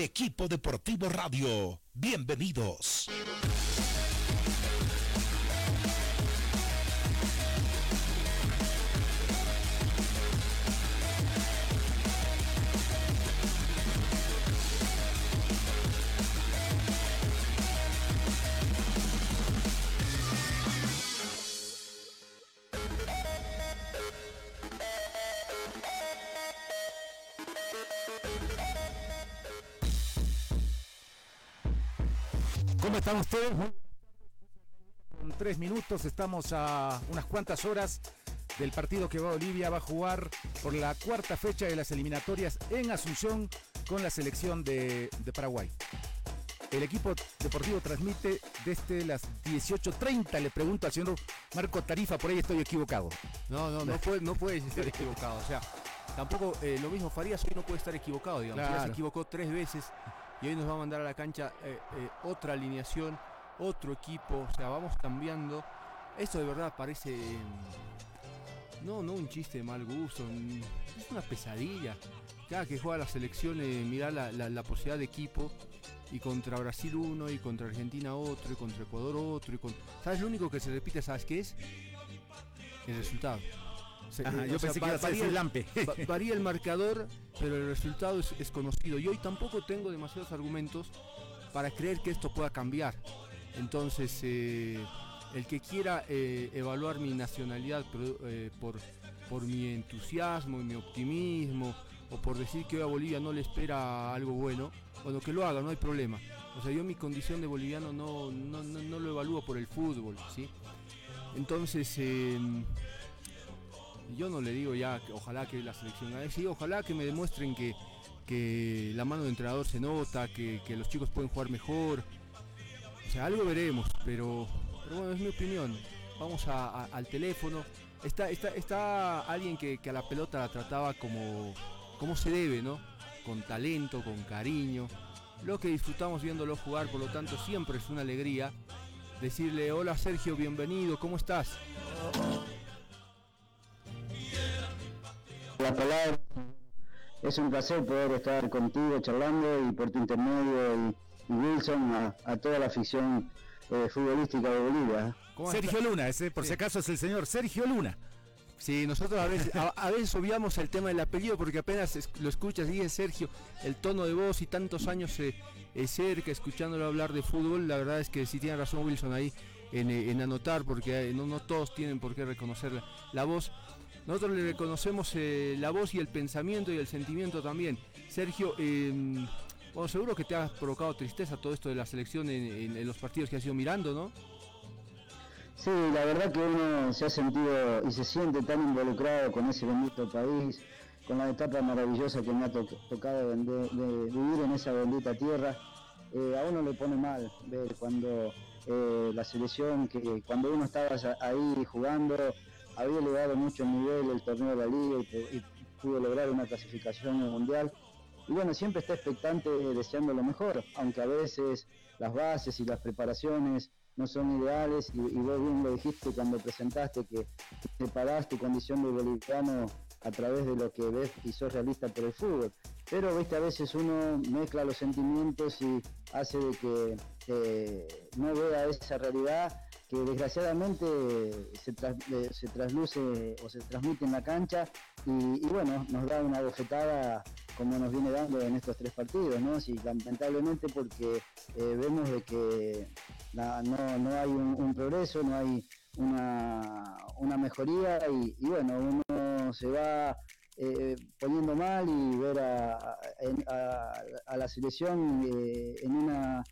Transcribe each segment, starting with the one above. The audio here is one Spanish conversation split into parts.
Equipo deportivo radio. Bienvenidos. ¿Cómo están ustedes? Con tres minutos, estamos a unas cuantas horas del partido que Bolivia va a jugar por la cuarta fecha de las eliminatorias en Asunción con la selección de, de Paraguay. El equipo deportivo transmite desde las 18.30. Le pregunto al señor Marco Tarifa, por ahí estoy equivocado. No, no, no, puede, no puedes estar equivocado. O sea, tampoco eh, lo mismo Farías hoy no puede estar equivocado, digamos. Ya Claro. se equivocó tres veces y hoy nos va a mandar a la cancha eh, eh, otra alineación, otro equipo. O sea, vamos cambiando. Esto de verdad parece. mm, No, no un chiste de mal gusto. Es una pesadilla. Cada que juega la selección, eh, mirá la, la- la posibilidad de equipo. Y contra Brasil uno, y contra Argentina otro, y contra Ecuador otro. Y con... ¿Sabes? Lo único que se repite, ¿sabes qué es? El resultado. Se- Ajá, eh, yo sea, pensé que va- iba a varía decir el- Lampe. Va- varía el marcador, pero el resultado es, es conocido. Y hoy tampoco tengo demasiados argumentos para creer que esto pueda cambiar. Entonces, eh, el que quiera eh, evaluar mi nacionalidad eh, por, por mi entusiasmo y mi optimismo, o por decir que hoy a Bolivia no le espera algo bueno, bueno, que lo haga, no hay problema. O sea, yo mi condición de boliviano no, no, no- no lo evalúo por el fútbol, ¿sí? Entonces, yo no le digo ya que ojalá que la selección gane, sí, ojalá que me demuestren que, que la mano de entrenador se nota, que, que los chicos pueden jugar mejor. O sea, algo veremos, pero, bueno, es mi opinión. Vamos al teléfono. Está, está, está alguien que, que a la pelota la trataba como, como se debe, ¿no? Con talento, con cariño. Lo que disfrutamos viéndolo jugar, por lo tanto siempre es una alegría decirle, hola Sergio, bienvenido, ¿cómo estás? La palabra. Es un placer poder estar contigo charlando y por tu intermedio y, y Wilson a, a toda la afición eh, futbolística de Bolivia. ¿Cómo Sergio Luna, ese por Sí. si acaso es el señor Sergio Luna. Sí, nosotros a veces, a, a veces obviamos el tema del apellido porque apenas es- lo escuchas y es Sergio, el tono de voz y tantos años eh, eh, cerca escuchándolo hablar de fútbol, la verdad es que sí tiene razón Wilson ahí en, eh, en anotar porque eh, no, no todos tienen por qué reconocer la, la voz. Nosotros le reconocemos eh, la voz y el pensamiento y el sentimiento también. Sergio, eh, seguro que te ha provocado tristeza todo esto de la selección en, los partidos que has ido mirando, ¿no? Sí, la verdad que uno se ha sentido y se siente tan involucrado con ese bendito país, con la etapa maravillosa que me ha to- tocado de, vivir en esa bendita tierra. Eh, a uno le pone mal ver cuando eh, la selección, que cuando uno estaba ahí jugando, había elevado mucho el nivel el torneo de la liga y, y pudo lograr una clasificación mundial. Y bueno, siempre está expectante eh, deseando lo mejor, aunque a veces las bases y las preparaciones no son ideales y, y vos bien lo dijiste cuando presentaste que preparás tu condición de boliviano a través de lo que ves y sos realista por el fútbol. Pero viste, a veces uno mezcla los sentimientos y hace de que eh, no vea esa realidad que desgraciadamente eh, se trasluce o se transmite en la cancha y, bueno, nos da una bofetada como nos viene dando en estos tres partidos, ¿no? Sí, lamentablemente porque eh, vemos de que no, no hay un, progreso, no hay una, una mejoría y, bueno, uno se va eh, poniendo mal y ver a, a- la selección en una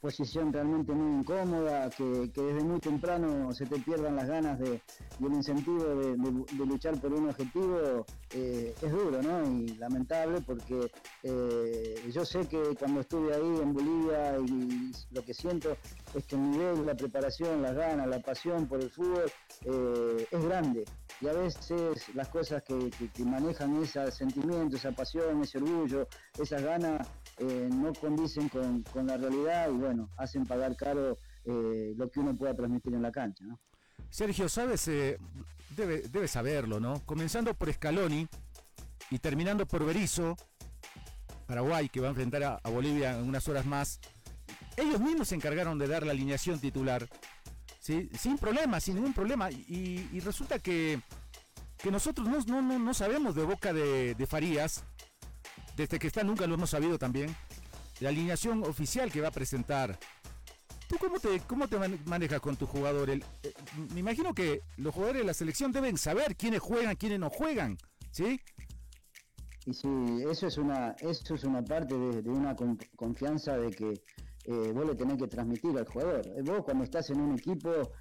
posición realmente muy incómoda, que, desde muy temprano se te pierdan las ganas de, y el incentivo de, luchar por un objetivo, eh, es duro, ¿no? Y lamentable porque eh, yo sé que cuando estuve ahí en Bolivia y lo que siento es que el nivel, la preparación, las ganas, la pasión por el fútbol eh, es grande. Y a veces las cosas que, que manejan ese sentimiento, esa pasión, ese orgullo, esas ganas, eh, no condicen con, la realidad y bueno, hacen pagar caro eh, lo que uno pueda transmitir en la cancha. Sergio, sabes, eh, debe, saberlo, ¿no? Comenzando por Scaloni y terminando por Berizo, Paraguay, que va a enfrentar a, Bolivia en unas horas más. Ellos mismos se encargaron de dar la alineación titular, sin problema, sin ningún problema. Y, resulta que, que nosotros no, no, no, sabemos de boca de Farías desde que está nunca lo hemos sabido también, la alineación oficial que va a presentar. ¿Tú cómo te, cómo te manejas con tu jugador? Eh, me imagino que los jugadores de la selección deben saber quiénes juegan, quiénes no juegan, ¿sí? Y sí, eso es una, eso es una parte de, una confianza de que eh, vos le tenés que transmitir al jugador. Eh, vos cuando estás en un equipo,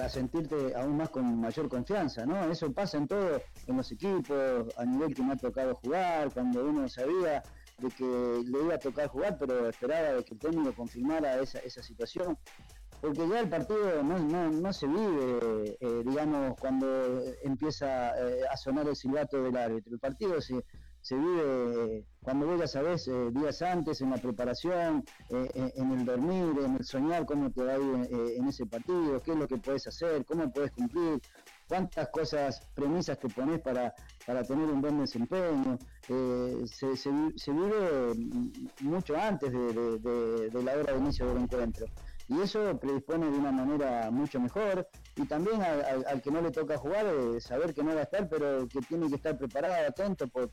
para, sentirte aún más con mayor confianza, ¿no? Eso pasa en todo, en los equipos, a nivel que me ha tocado jugar, cuando uno sabía de que le iba a tocar jugar, pero esperaba de que el técnico confirmara esa, esa situación. Porque ya el partido no, no, se vive, eh, digamos, cuando empieza eh, a sonar el silbato del árbitro. El partido se, se vive cuando vos ya sabés eh, días antes, en la preparación, eh, eh, en el dormir, en el soñar, cómo te va a ir en ese partido, qué es lo que puedes hacer, cómo puedes cumplir, cuántas cosas, premisas te pones para, para tener un buen desempeño. Se, se, vive mucho antes de, de la hora de inicio del encuentro y eso predispone de una manera mucho mejor y también al, que no le toca jugar eh, saber que no va a estar pero que tiene que estar preparado, atento por,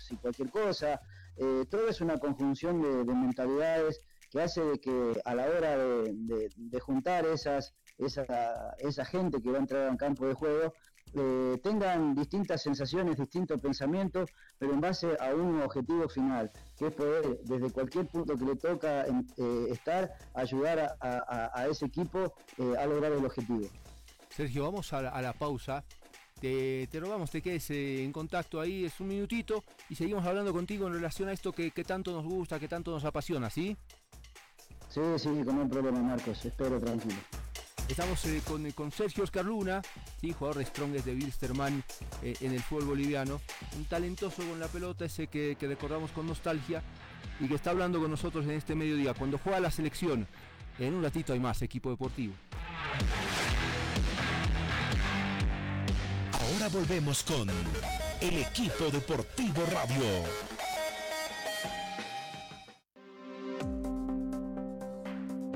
si cualquier cosa. Eh, todo es una conjunción de, mentalidades que hace de que a la hora de, juntar esas, esa, esa gente que va a entrar al campo de juego, eh, tengan distintas sensaciones, distintos pensamientos, pero en base a un objetivo final, que es poder, desde cualquier punto que le toca eh, estar, ayudar a, ese equipo eh, a lograr el objetivo. Sergio, vamos a la, pausa. Te, te, rogamos, te quedes en contacto ahí, es un minutito, y seguimos hablando contigo en relación a esto que, que tanto nos gusta, que tanto nos apasiona, ¿sí? Sí, sí, con un problema, Marcos, espero tranquilo. Estamos eh, con, Sergio Oscar Luna, jugador de Strongest de Wilstermann eh, en el fútbol boliviano. Un talentoso con la pelota, ese que, recordamos con nostalgia y que está hablando con nosotros en este mediodía. Cuando juega la selección, en un ratito hay más, equipo deportivo. Ahora volvemos con el equipo deportivo radio.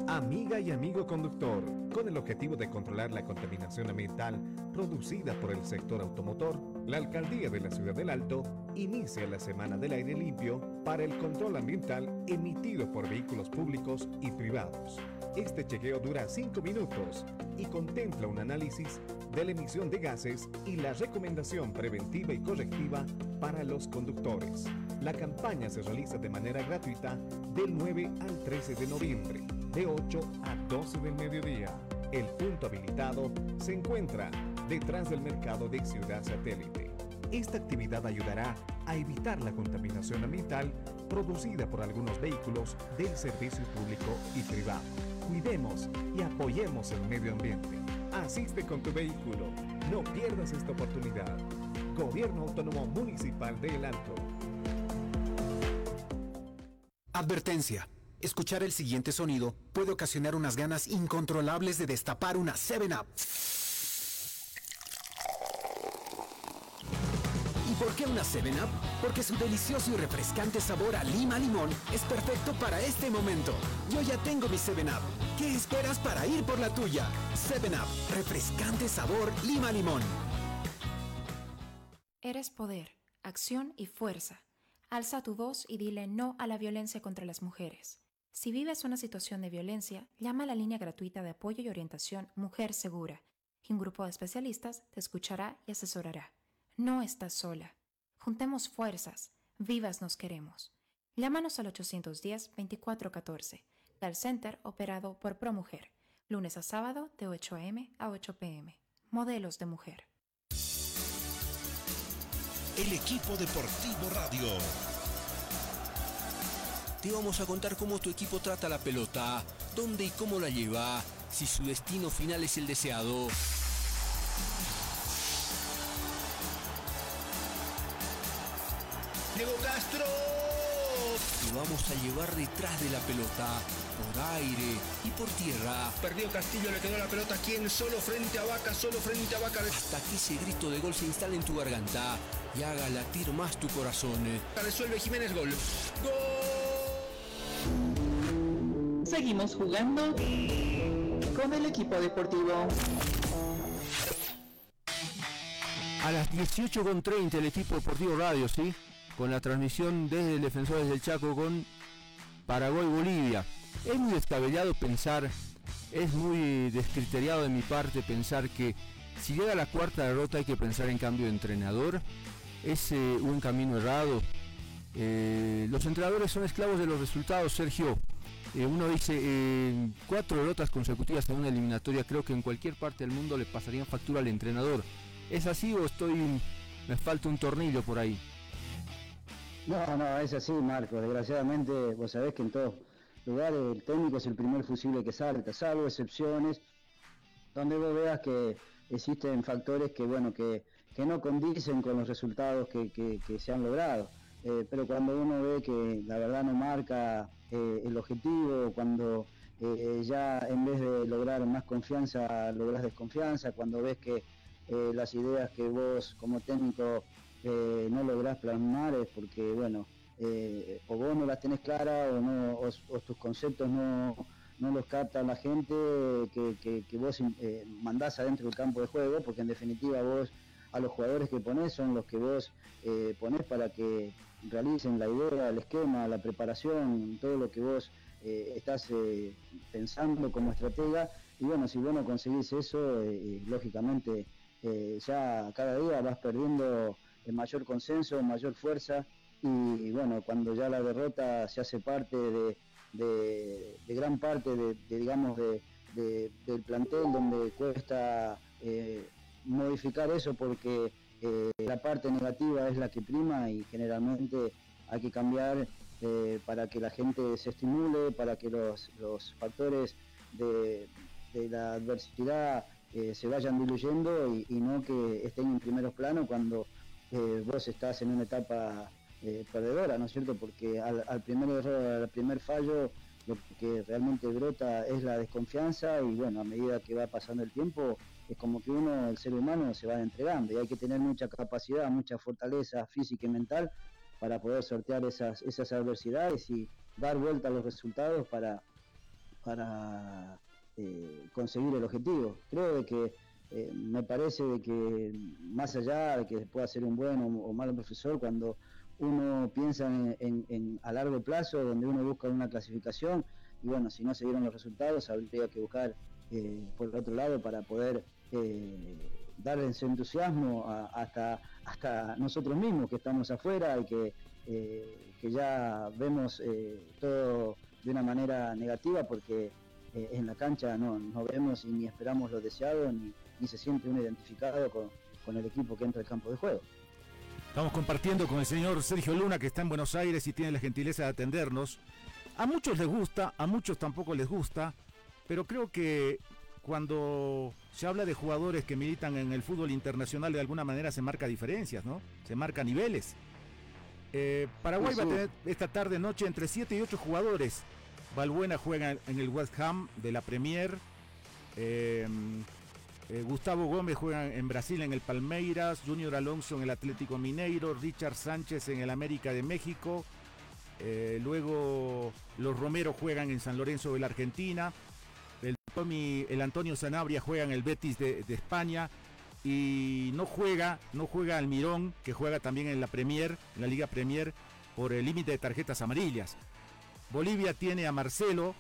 Amiga y amigo conductor, con el objetivo de controlar la contaminación ambiental producida por el sector automotor, la Alcaldía de la Ciudad del Alto inicia la Semana del Aire Limpio para el control ambiental emitido por vehículos públicos y privados. Este chequeo dura 5 minutos y contempla un análisis de la emisión de gases y la recomendación preventiva y correctiva para los conductores. La campaña se realiza de manera gratuita del 9 al 13 de noviembre de 8 a 12 del mediodía. El punto habilitado se encuentra detrás del mercado de Ciudad Satélite. Esta actividad ayudará a evitar la contaminación ambiental producida por algunos vehículos del servicio público y privado. Cuidemos y apoyemos el medio ambiente. Asiste con tu vehículo. No pierdas esta oportunidad. Gobierno Autónomo Municipal de El Alto. Advertencia. Escuchar el siguiente sonido puede ocasionar unas ganas incontrolables de destapar una 7-Up. ¿Y por qué una 7-Up? Porque su delicioso y refrescante sabor a lima limón es perfecto para este momento. Yo ya tengo mi 7-Up. ¿Qué esperas para ir por la tuya? 7-Up, refrescante sabor lima limón. Eres poder, acción y fuerza. Alza tu voz y dile no a la violencia contra las mujeres. Si vives una situación de violencia, llama a la línea gratuita de apoyo y orientación Mujer Segura y un grupo de especialistas te escuchará y asesorará. No estás sola. Juntemos fuerzas. Vivas nos queremos. Llámanos al 810-2414. Call Center operado por ProMujer. Lunes a sábado de 8 a.m. a 8 p.m. Modelos de mujer. El equipo deportivo radio. Te vamos a contar cómo tu equipo trata la pelota, dónde y cómo la lleva, si su destino final es el deseado. Diego Castro. Te vamos a llevar detrás de la pelota, por aire y por tierra. Perdió Castillo, le quedó la pelota quien solo frente a Vaca, solo frente a Vaca. Hasta que ese grito de gol se instale en tu garganta y haga latir más tu corazón. Resuelve Jiménez gol. ¡Gol! Seguimos jugando con el equipo deportivo. A las 18.30 el equipo deportivo radio, ¿sí? Con la transmisión desde Defensores del Chaco con Paraguay-Bolivia. Es muy descabellado pensar, es muy descriteriado de mi parte pensar que si llega la cuarta derrota hay que pensar en cambio de entrenador. Es eh, un camino errado. Eh, los entrenadores son esclavos de los resultados, Sergio. Eh, uno dice, cuatro derrotas consecutivas en una eliminatoria, creo que en cualquier parte del mundo le pasarían factura al entrenador. ¿Es así o estoy, me falta un tornillo por ahí? No, no, es así, Marco. Desgraciadamente, vos sabés que en todos lugares el técnico es el primer fusible que salta, salvo excepciones donde vos veas que existen factores que, bueno, que, que no condicen con los resultados que, se han logrado. Eh, pero cuando uno ve que la verdad no marca eh, el objetivo, cuando eh, ya en vez de lograr más confianza, logras desconfianza, cuando ves que las ideas que vos como técnico no lográs plasmar es porque, bueno, o vos no las tenés claras o, tus conceptos no, no los capta la gente que, que vos mandás adentro del campo de juego, porque en definitiva vos a los jugadores que pones son los que vos eh, para que realicen la idea, el esquema, la preparación, todo lo que vos eh, estás eh, pensando como estratega. Y bueno, si vos no conseguís eso, eh, lógicamente ya cada día vas perdiendo mayor consenso, mayor fuerza. Y, bueno, cuando ya la derrota se hace parte de, gran parte de, digamos, del plantel donde cuesta modificar eso porque eh, la parte negativa es la que prima y generalmente hay que cambiar eh, para que la gente se estimule, para que los, factores de, la adversidad eh, se vayan diluyendo y, no que estén en primeros planos cuando vos estás en una etapa perdedora, ¿no es cierto? Porque al, al primer error, al primer fallo, lo que realmente brota es la desconfianza y bueno, a medida que va pasando el tiempo, es como que uno, el ser humano, se va entregando y hay que tener mucha capacidad, mucha fortaleza física y mental para poder sortear esas, esas adversidades y dar vuelta a los resultados para, para eh, conseguir el objetivo. Creo de que eh, me parece de que más allá de que pueda ser un buen o, mal profesor, cuando uno piensa en, a largo plazo, donde uno busca una clasificación, y bueno, si no se dieron los resultados, habría que buscar eh, por el otro lado para poder eh, darle ese entusiasmo hasta, hasta nosotros mismos que estamos afuera y que, eh, que ya vemos eh, todo de una manera negativa porque en la cancha no, no vemos y ni esperamos lo deseado ni, ni se siente uno identificado con, con el equipo que entra al campo de juego. Estamos compartiendo con el señor Sergio Luna, que está en Buenos Aires y tiene la gentileza de atendernos. A muchos les gusta, a muchos tampoco les gusta, pero creo que cuando se habla de jugadores que militan en el fútbol internacional, de alguna manera se marca diferencias, ¿no? Se marca niveles. Eh, Paraguay va a tener esta tarde noche entre 7 y 8 jugadores. Valbuena juega en el West Ham de la Premier. Eh, eh, Gustavo Gómez juega en Brasil en el Palmeiras. Junior Alonso en el Atlético Mineiro. Richard Sánchez en el América de México. luego los Romero juegan en San Lorenzo de la Argentina el Antonio Sanabria juega en el Betis de, España y no juega, no juega Almirón, que juega también en la Premier, en la Liga Premier, por el límite de tarjetas amarillas. Bolivia tiene a Marcelo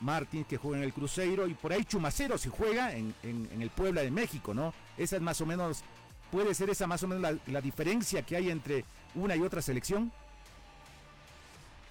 Martins que juega en el Cruzeiro y por ahí Chumacero si juega en, el Puebla de México, ¿no? Esa es más o menos, puede ser esa más o menos la, diferencia que hay entre una y otra selección.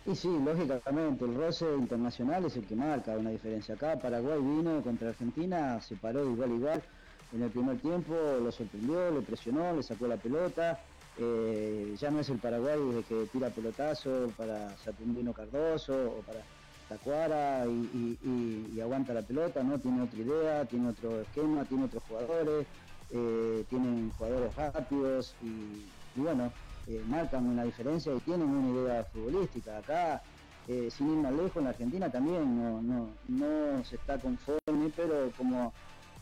Y sí, lógicamente, el roce internacional es el que marca una diferencia. Acá Paraguay vino contra Argentina, se paró de igual a igual en el primer tiempo, lo sorprendió, lo presionó, le sacó la pelota. Eh, ya no es el Paraguay de que tira pelotazo para Saturnino Cardoso o para Tacuara y, aguanta la pelota, ¿no? Tiene otra idea, tiene otro esquema, tiene otros jugadores, eh, tienen jugadores rápidos y, bueno, eh, marcan una diferencia y tienen una idea futbolística. Acá, eh, sin ir más lejos, en la Argentina también no, no, se está conforme, pero como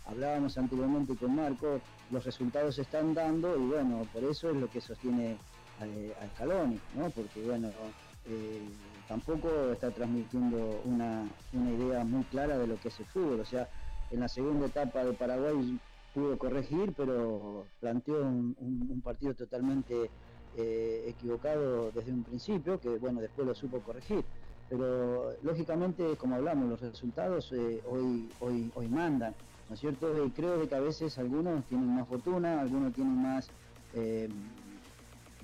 hablábamos anteriormente con Marco, los resultados se están dando y bueno, por eso es lo que sostiene a, Scaloni, ¿no? Porque bueno, tampoco está transmitiendo una, idea muy clara de lo que es el fútbol. O sea, en la segunda etapa de Paraguay pudo corregir, pero planteó un, partido totalmente eh, equivocado desde un principio, que bueno, después lo supo corregir. Pero lógicamente, como hablamos, los resultados eh, hoy, hoy, hoy mandan, ¿no es cierto? Y creo que a veces algunos tienen más fortuna, algunos tienen más... Eh,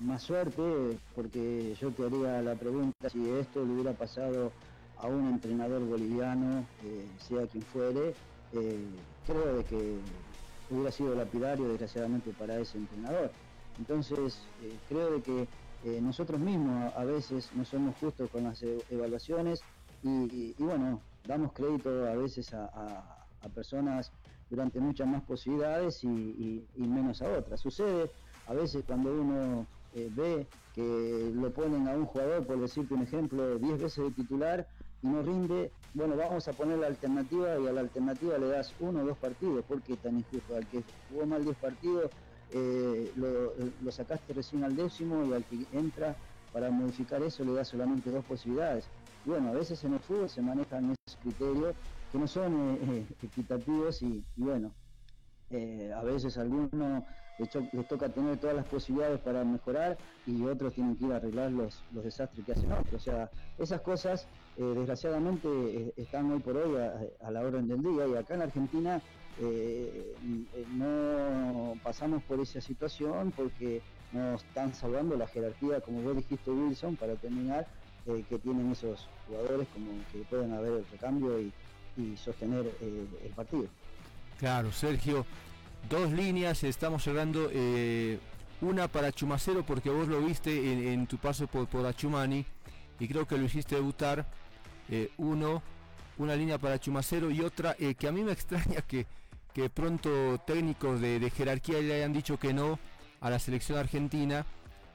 más suerte, porque yo te haría la pregunta si esto le hubiera pasado a un entrenador boliviano, sea quien fuere, creo de que hubiera sido lapidario desgraciadamente para ese entrenador. Entonces, eh, creo de que eh, nosotros mismos a, veces no somos justos con las e, evaluaciones y, bueno, damos crédito a veces a, personas durante muchas más posibilidades y, menos a otras. Sucede a veces cuando uno eh, ve que lo ponen a un jugador, por decirte un ejemplo, 10 veces de titular y no rinde, bueno, vamos a poner la alternativa y a la alternativa le das uno o dos partidos, porque tan injusto? Al que jugó mal 10 partidos, eh, lo, sacaste recién al décimo y al que entra para modificar eso le das solamente dos posibilidades. Y bueno, a veces en el fútbol se manejan esos criterios que no son eh, equitativos y, bueno, a veces algunos les, toca tener todas las posibilidades para mejorar y otros tienen que ir a arreglar los, desastres que hacen otros. O sea, esas cosas eh, desgraciadamente eh, están hoy por hoy a, la orden del día y acá en Argentina eh, no pasamos por esa situación porque nos están salvando la jerarquía, como vos dijiste Wilson, para terminar, que tienen esos jugadores como que pueden haber el recambio y, sostener el partido. Claro, Sergio, dos líneas, estamos cerrando eh, una para Chumacero porque vos lo viste en, tu paso por, por, Achumani y creo que lo hiciste debutar. Eh, uno, una línea para Chumacero y otra eh, que a mí me extraña que, que pronto técnicos de, jerarquía le hayan dicho que no a la selección argentina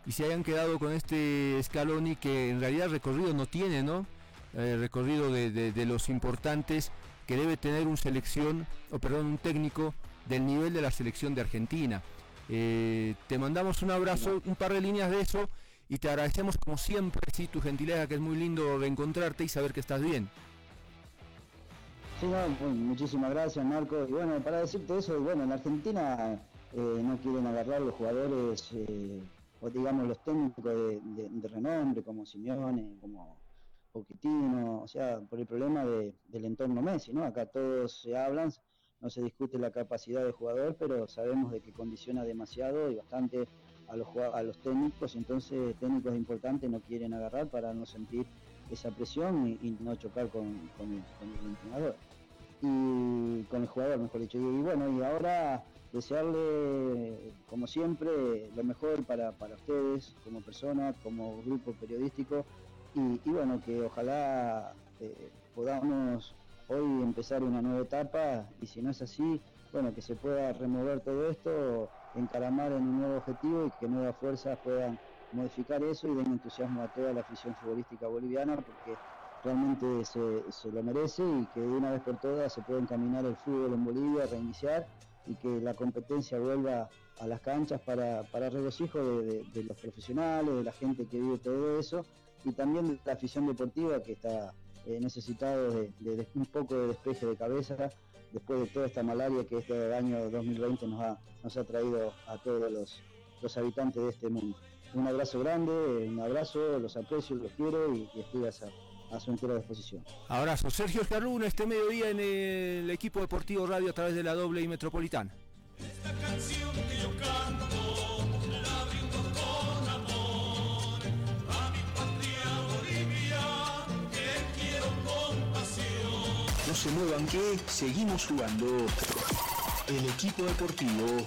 y se hayan quedado con este Scaloni que en realidad recorrido no tiene, ¿no? recorrido de, de, los importantes que debe tener un selección, o perdón, un técnico del nivel de la selección de Argentina. Eh, te mandamos un abrazo, un par de líneas de eso y te agradecemos como siempre, sí, tu gentileza, que es muy lindo reencontrarte y saber que estás bien. Sí, muchísimas gracias Marco. Y bueno, para decirte eso, bueno, en Argentina eh, no quieren agarrar los jugadores, eh, o digamos los técnicos de, renombre, como Simeone, como Poquitino, o sea, por el problema del entorno Messi, ¿no? Acá todos se hablan, no se discute la capacidad del jugador, pero sabemos de que condiciona demasiado y bastante a los, a los técnicos, entonces técnicos importantes no quieren agarrar para no sentir esa presión y, no chocar con, el, entrenador. Y con el jugador, mejor dicho. Y, bueno, y ahora desearle, como siempre, lo mejor para, ustedes, como personas, como grupo periodístico, y, bueno, que ojalá eh, podamos hoy empezar una nueva etapa y si no es así, bueno, que se pueda remover todo esto, encaramar en un nuevo objetivo y que nuevas fuerzas puedan modificar eso y den entusiasmo a toda la afición futbolística boliviana porque realmente se, lo merece y que de una vez por todas se pueda encaminar el fútbol en Bolivia, reiniciar y que la competencia vuelva a las canchas para, para regocijo de, los profesionales, de la gente que vive todo eso y también de la afición deportiva que está eh, necesitados de, un poco de despeje de cabeza después de toda esta malaria que este año 2020 nos ha, nos ha traído a todos los, los habitantes de este mundo. Un abrazo grande, un abrazo, los aprecio, los quiero y, estoy a a su entera disposición. Abrazo. Sergio Escarluna, este mediodía en el equipo deportivo radio a través de la doble y metropolitana. Esta canción que yo canto, la brindo con amor a mi patria Bolivia, que quiero con pasión. No se muevan que seguimos jugando. El equipo deportivo.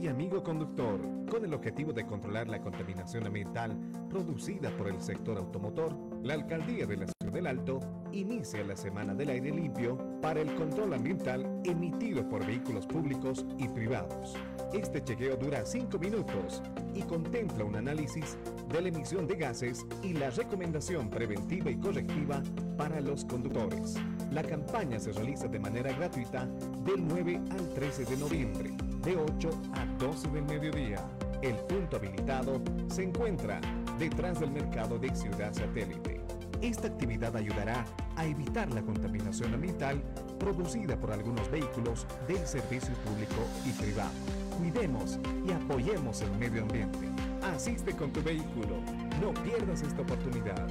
Y amigo conductor, con el objetivo de controlar la contaminación ambiental producida por el sector automotor, la Alcaldía de la Ciudad del Alto inicia la Semana del Aire Limpio para el control ambiental emitido por vehículos públicos y privados. Este chequeo dura 5 minutos y contempla un análisis de la emisión de gases y la recomendación preventiva y correctiva para los conductores. La campaña se realiza de manera gratuita del 9 al 13 de noviembre, de 8 a 12 del mediodía. El punto habilitado se encuentra detrás del mercado de Ciudad Satélite. Esta actividad ayudará a evitar la contaminación ambiental producida por algunos vehículos del servicio público y privado. Cuidemos y apoyemos el medio ambiente. Asiste con tu vehículo. No pierdas esta oportunidad.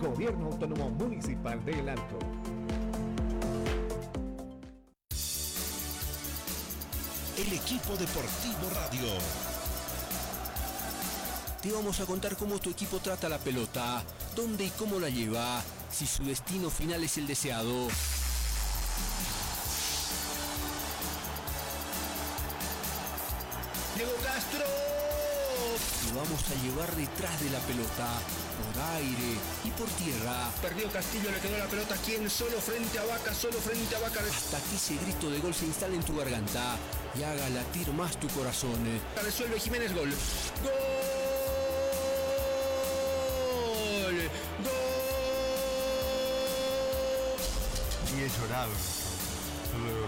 Gobierno Autónomo Municipal de El Alto. El equipo deportivo radio. Te vamos a contar cómo tu equipo trata la pelota, dónde y cómo la lleva, si su destino final es el deseado. Diego Castro. Te vamos a llevar detrás de la pelota, por aire y por tierra, Perdió Castillo, le quedó la pelota. ¿Quién? Solo frente a Vaca, solo frente a Vaca. hasta que ese grito de gol se instale en tu garganta y haga latir más tu corazón. Resuelve Jiménez, gol. Gol. Gol. Y he llorado. Yo lo, lo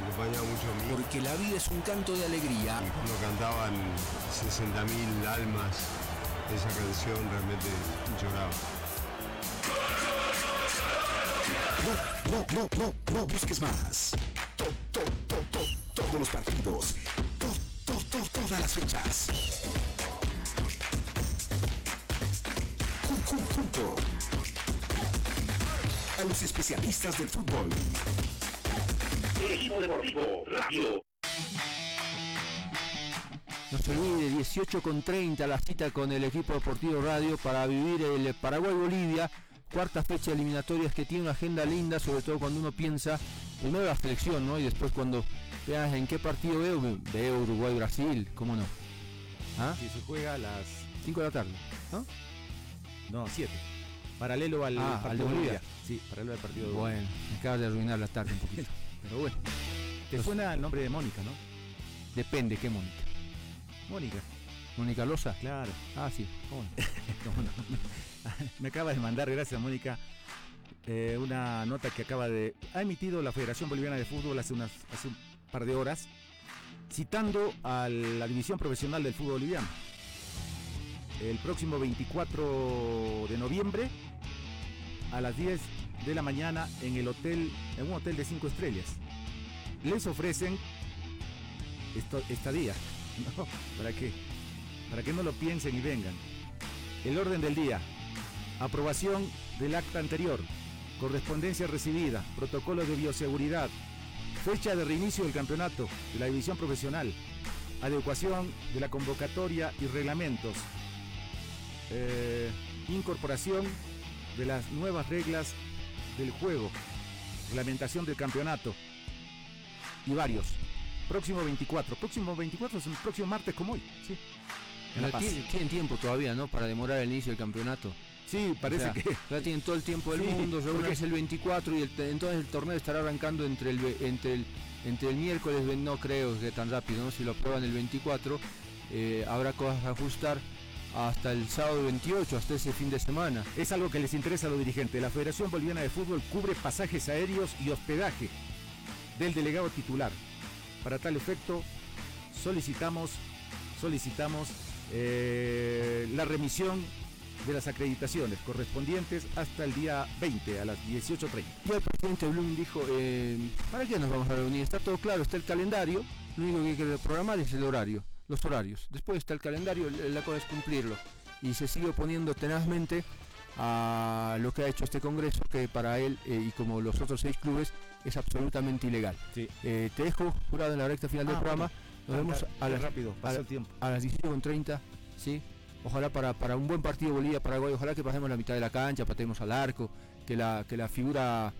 acompañaba mucho a mí. Porque la vida es un canto de alegría. Cuando cantaban 60.000 almas esa canción, realmente lloraba. No, no, no, no, no busques más. To- to- to- to- todos los partidos. To- to- to- todas las fechas. Jun- jun- Junto a los especialistas del fútbol. El equipo deportivo radio. No se olvide, 18 con 30 la cita con el equipo deportivo radio para vivir el Paraguay-Bolivia, cuarta fecha de eliminatorias que tiene una agenda linda, sobre todo cuando uno piensa primero la selección, ¿no? Y después cuando en qué partido veo, veo Uruguay-Brasil, ¿cómo no? ¿Ah? Si se juega a las 5 de la tarde, ¿no? No, 7. Paralelo al Ah, al de de Bolivia. Sí, paralelo al partido de Bueno, me acabas de arruinar la tarde un poquito. Pero bueno, Te suena el nombre de Mónica, ¿no? depende, ¿qué Mónica? Mónica. ¿Mónica Loza? Claro. Ah, sí, ¿cómo no? ¿Cómo no? Me acaba de mandar, gracias Mónica, eh, una nota que acaba de... Ha emitido la Federación Boliviana de Fútbol hace, unas, hace un par de horas, citando a la División Profesional del Fútbol Boliviano. El próximo 24 de noviembre, a las 10 de la mañana, en el hotel, en un hotel de 5 estrellas. Les ofrecen esto- estadía, ¿no? ¿Para qué? Para que no lo piensen y vengan. El orden del día. Aprobación del acta anterior. Correspondencia recibida. Protocolo de bioseguridad. Fecha de reinicio del campeonato de la división profesional. Adecuación de la convocatoria y reglamentos. Eh, incorporación de las nuevas reglas del juego. Reglamentación del campeonato. Y varios. Próximo 24. Próximo 24 es el próximo martes como hoy. Sí. En La Paz. tienen tiempo todavía, ¿no? Para demorar el inicio del campeonato. Sí, parece O sea, que. Ya tienen todo el tiempo del Sí, mundo, porque- reúnense el 24 y el- entonces el torneo estará arrancando entre el, entre el, entre el miércoles, no creo que tan rápido, ¿no? Si lo aprueban el 24, eh, habrá cosas a ajustar hasta el sábado 28, hasta ese fin de semana. Es algo que les interesa a los dirigentes. La Federación Boliviana de Fútbol cubre pasajes aéreos y hospedaje del delegado titular. Para tal efecto, solicitamos, solicitamos eh, la remisión de las acreditaciones correspondientes hasta el día 20 a las 18.30. Ya el presidente Blum dijo, eh, ¿para qué nos vamos a reunir? Está todo claro, está el calendario, Lo único que hay que programar es el horario, los horarios. Después está el calendario, la cosa es cumplirlo. Y se sigue oponiendo tenazmente a lo que ha hecho este Congreso, que para él eh, y como los otros seis clubes es absolutamente ilegal. Eh, te dejo jurado en la recta final del Ah, programa. Nos vemos a las, rápido, a, pasa la- el tiempo. a las 17.30, ¿sí? Ojalá para, para un buen partido Bolivia-Paraguay, ojalá que pasemos la mitad de la cancha, patemos al arco, que la, que la figura,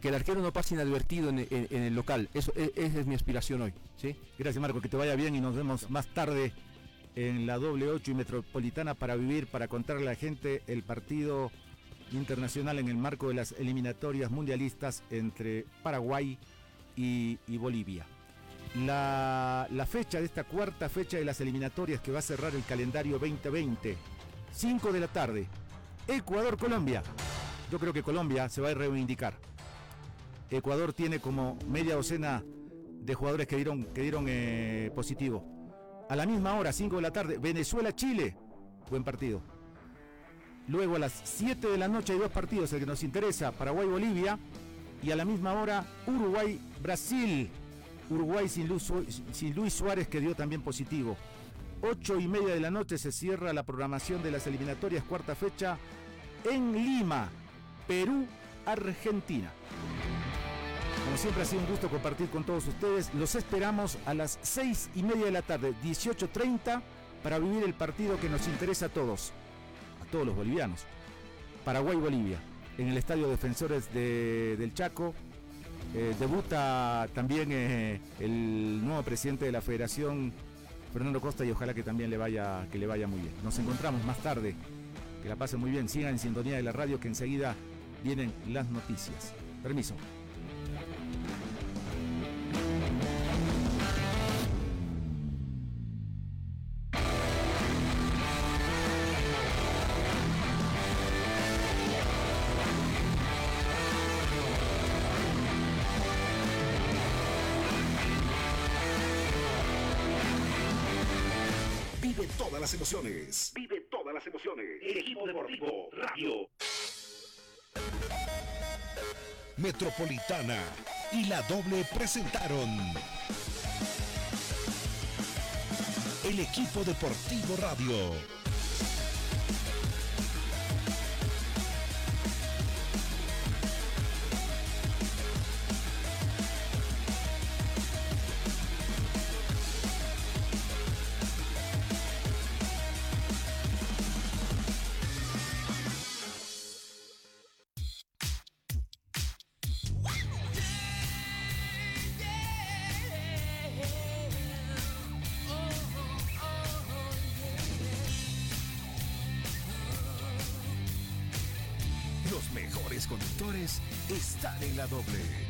que el arquero no pase inadvertido en, el local. Eso, e- esa es mi aspiración hoy, ¿sí? Gracias Marco, que te vaya bien y nos vemos más tarde en la doble 8 y metropolitana para vivir, para contarle a la gente el partido internacional en el marco de las eliminatorias mundialistas entre Paraguay y Bolivia. La, fecha de esta cuarta fecha de las eliminatorias que va a cerrar el calendario 2020, 5 de la tarde, Ecuador-Colombia. Yo creo que Colombia se va a reivindicar. Ecuador tiene como media docena de jugadores que dieron, que dieron eh, positivo. A la misma hora, 5 de la tarde, Venezuela-Chile. Buen partido. Luego a las 7 de la noche hay dos partidos, el que nos interesa, Paraguay-Bolivia. Y a la misma hora, Uruguay-Brasil. Uruguay sin Luis, sin Luis Suárez que dio también positivo. 8 y media de la noche se cierra la programación de las eliminatorias, cuarta fecha, en Lima, Perú-Argentina. Como siempre ha sido un gusto compartir con todos ustedes. Los esperamos a las 6 y media de la tarde, 18.30, para vivir el partido que nos interesa a todos, a todos los bolivianos. Paraguay-Bolivia, en el Estadio Defensores de- del Chaco. Eh, debuta también eh, el nuevo presidente de la Federación, Fernando Costa, y ojalá que también le vaya, que le vaya muy bien. Nos encontramos más tarde. Que la pasen muy bien. Sigan en sintonía de la radio que enseguida vienen las noticias. Permiso. Vive todas las emociones. El equipo deportivo Radio. Metropolitana y la doble presentaron. El equipo deportivo Radio. Conductores están en la doble.